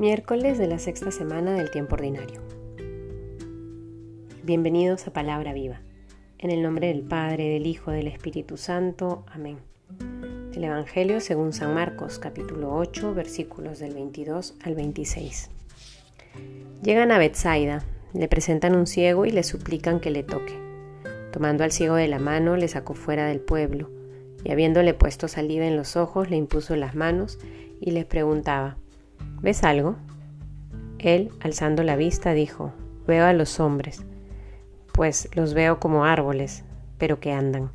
Miércoles de la sexta semana del tiempo ordinario. Bienvenidos a Palabra Viva. En el nombre del Padre, del Hijo, del Espíritu Santo. Amén. El Evangelio según San Marcos, capítulo 8, versículos del 22 al 26. Llegan a Bethsaida, le presentan un ciego y le suplican que le toque. Tomando al ciego de la mano, le sacó fuera del pueblo, y habiéndole puesto saliva en los ojos, le impuso las manos y le preguntaba, ¿Ves algo? Él, alzando la vista, dijo, Veo a los hombres, pues los veo como árboles, pero que andan.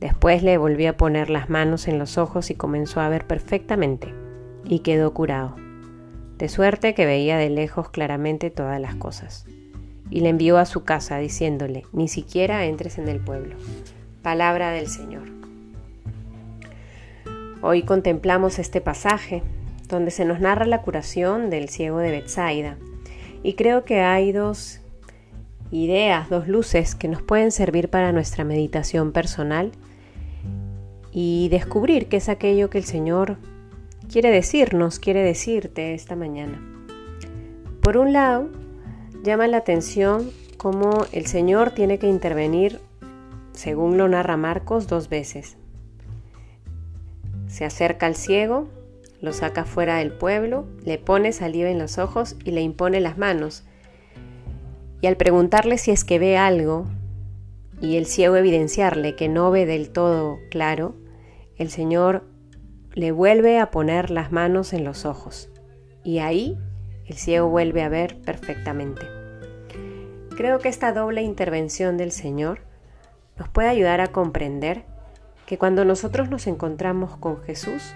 Después le volvió a poner las manos en los ojos y comenzó a ver perfectamente, y quedó curado, de suerte que veía de lejos claramente todas las cosas. Y le envió a su casa, diciéndole, Ni siquiera entres en el pueblo. Palabra del Señor. Hoy contemplamos este pasaje donde se nos narra la curación del ciego de Bethsaida. Y creo que hay dos ideas, dos luces que nos pueden servir para nuestra meditación personal y descubrir qué es aquello que el Señor quiere decirnos, quiere decirte esta mañana. Por un lado, llama la atención cómo el Señor tiene que intervenir, según lo narra Marcos, dos veces. Se acerca al ciego lo saca fuera del pueblo, le pone saliva en los ojos y le impone las manos. Y al preguntarle si es que ve algo, y el ciego evidenciarle que no ve del todo claro, el Señor le vuelve a poner las manos en los ojos. Y ahí el ciego vuelve a ver perfectamente. Creo que esta doble intervención del Señor nos puede ayudar a comprender que cuando nosotros nos encontramos con Jesús,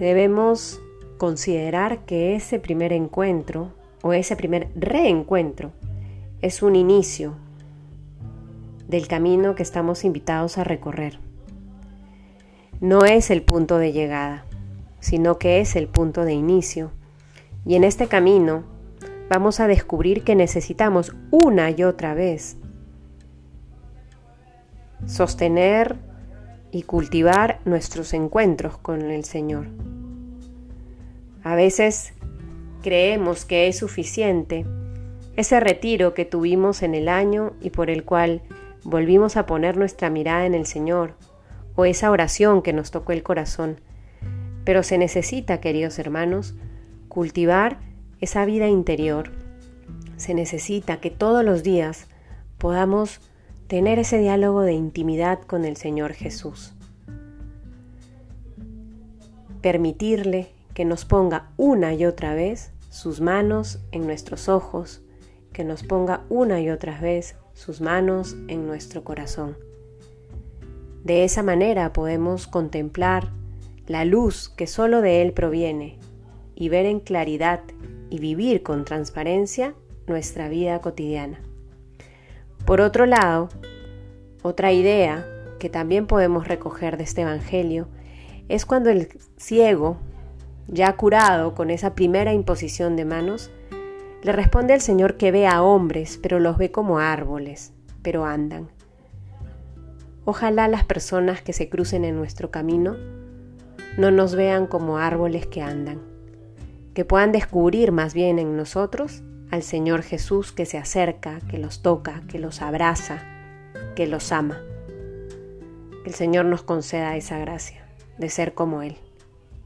debemos considerar que ese primer encuentro o ese primer reencuentro es un inicio del camino que estamos invitados a recorrer. No es el punto de llegada, sino que es el punto de inicio. Y en este camino vamos a descubrir que necesitamos una y otra vez sostener y cultivar nuestros encuentros con el Señor. A veces creemos que es suficiente ese retiro que tuvimos en el año y por el cual volvimos a poner nuestra mirada en el Señor, o esa oración que nos tocó el corazón. Pero se necesita, queridos hermanos, cultivar esa vida interior. Se necesita que todos los días podamos tener ese diálogo de intimidad con el Señor Jesús. Permitirle que nos ponga una y otra vez sus manos en nuestros ojos, que nos ponga una y otra vez sus manos en nuestro corazón. De esa manera podemos contemplar la luz que solo de Él proviene y ver en claridad y vivir con transparencia nuestra vida cotidiana. Por otro lado, otra idea que también podemos recoger de este Evangelio es cuando el ciego ya curado con esa primera imposición de manos, le responde al Señor que ve a hombres, pero los ve como árboles, pero andan. Ojalá las personas que se crucen en nuestro camino no nos vean como árboles que andan, que puedan descubrir más bien en nosotros al Señor Jesús que se acerca, que los toca, que los abraza, que los ama. Que el Señor nos conceda esa gracia de ser como Él.